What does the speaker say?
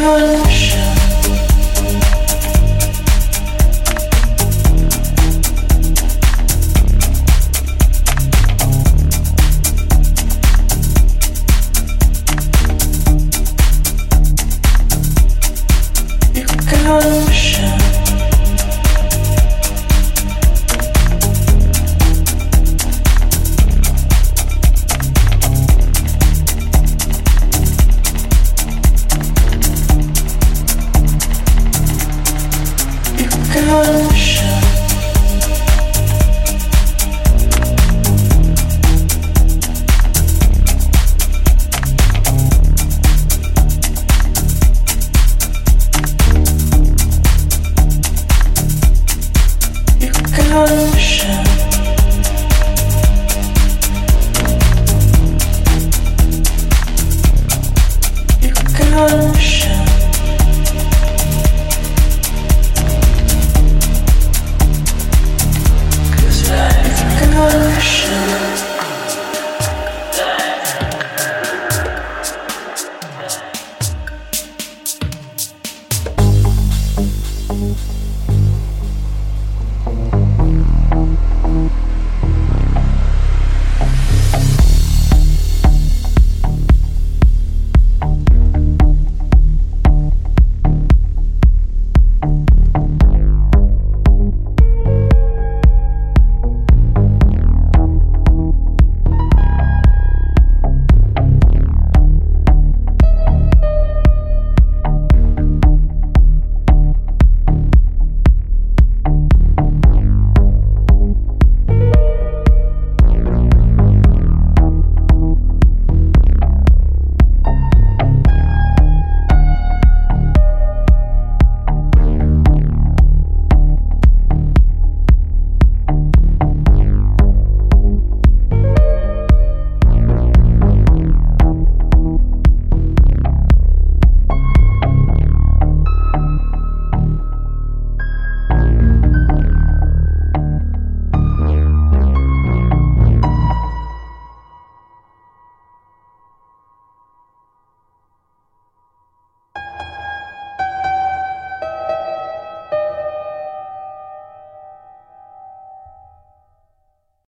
rush.